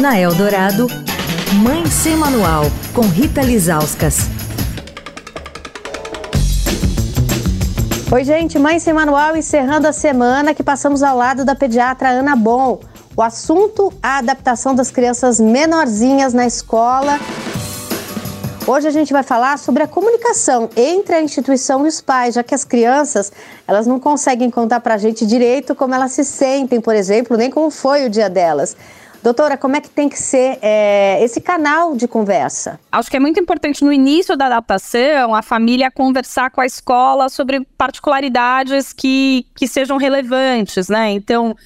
Na Eldorado, Mãe Sem Manual, com Rita Lizauskas. Oi, gente, Mãe Sem Manual encerrando a semana que passamos ao lado da pediatra Ana Bom. O assunto, a adaptação das crianças menorzinhas na escola. Hoje a gente vai falar sobre a comunicação entre a instituição e os pais, já que as crianças elas não conseguem contar para a gente direito como elas se sentem, por exemplo, nem como foi o dia delas. Doutora, como é que tem que ser é, esse canal de conversa? Acho que é muito importante no início da adaptação a família conversar com a escola sobre particularidades que, que sejam relevantes, né? Então,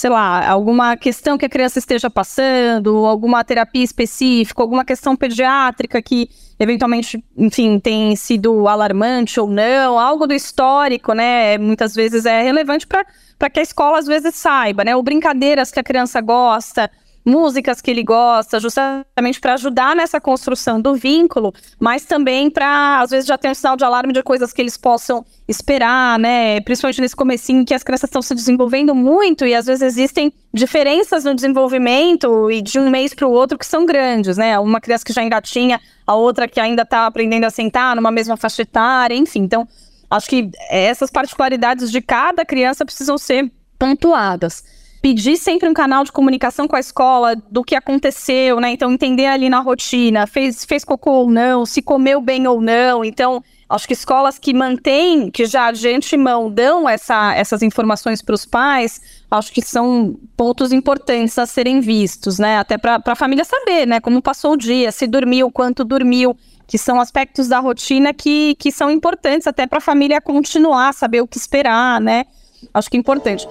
sei lá, alguma questão que a criança esteja passando, alguma terapia específica, alguma questão pediátrica que eventualmente, enfim, tem sido alarmante ou não, algo do histórico, né? Muitas vezes é relevante para que a escola às vezes saiba, né? Ou brincadeiras que a criança gosta, músicas que ele gosta, justamente para ajudar nessa construção do vínculo, mas também para, às vezes, já ter um sinal de alarme de coisas que eles possam esperar, né? Principalmente nesse comecinho que as crianças estão se desenvolvendo muito e às vezes existem diferenças no desenvolvimento e de um mês para o outro que são grandes, né? Uma criança que já engatinha, a outra que ainda está aprendendo a sentar numa mesma faixa etária, enfim. Então, acho que essas particularidades de cada criança precisam ser pontuadas pedir sempre um canal de comunicação com a escola do que aconteceu, né? Então, entender ali na rotina, fez, fez cocô ou não, se comeu bem ou não. Então, acho que escolas que mantêm, que já de antemão dão essa, essas informações para os pais, acho que são pontos importantes a serem vistos, né? Até para a família saber, né? Como passou o dia, se dormiu, quanto dormiu, que são aspectos da rotina que, que são importantes até para a família continuar, saber o que esperar, né? Acho que é importante.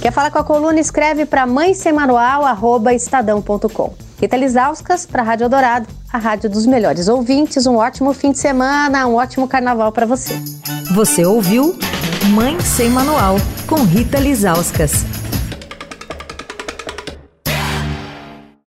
Quer falar com a coluna? Escreve para mãesemanual.estadão.com. Rita Lisauskas para a Rádio Dourado, a rádio dos melhores ouvintes. Um ótimo fim de semana, um ótimo carnaval para você. Você ouviu Mãe Sem Manual, com Rita Lisauskas.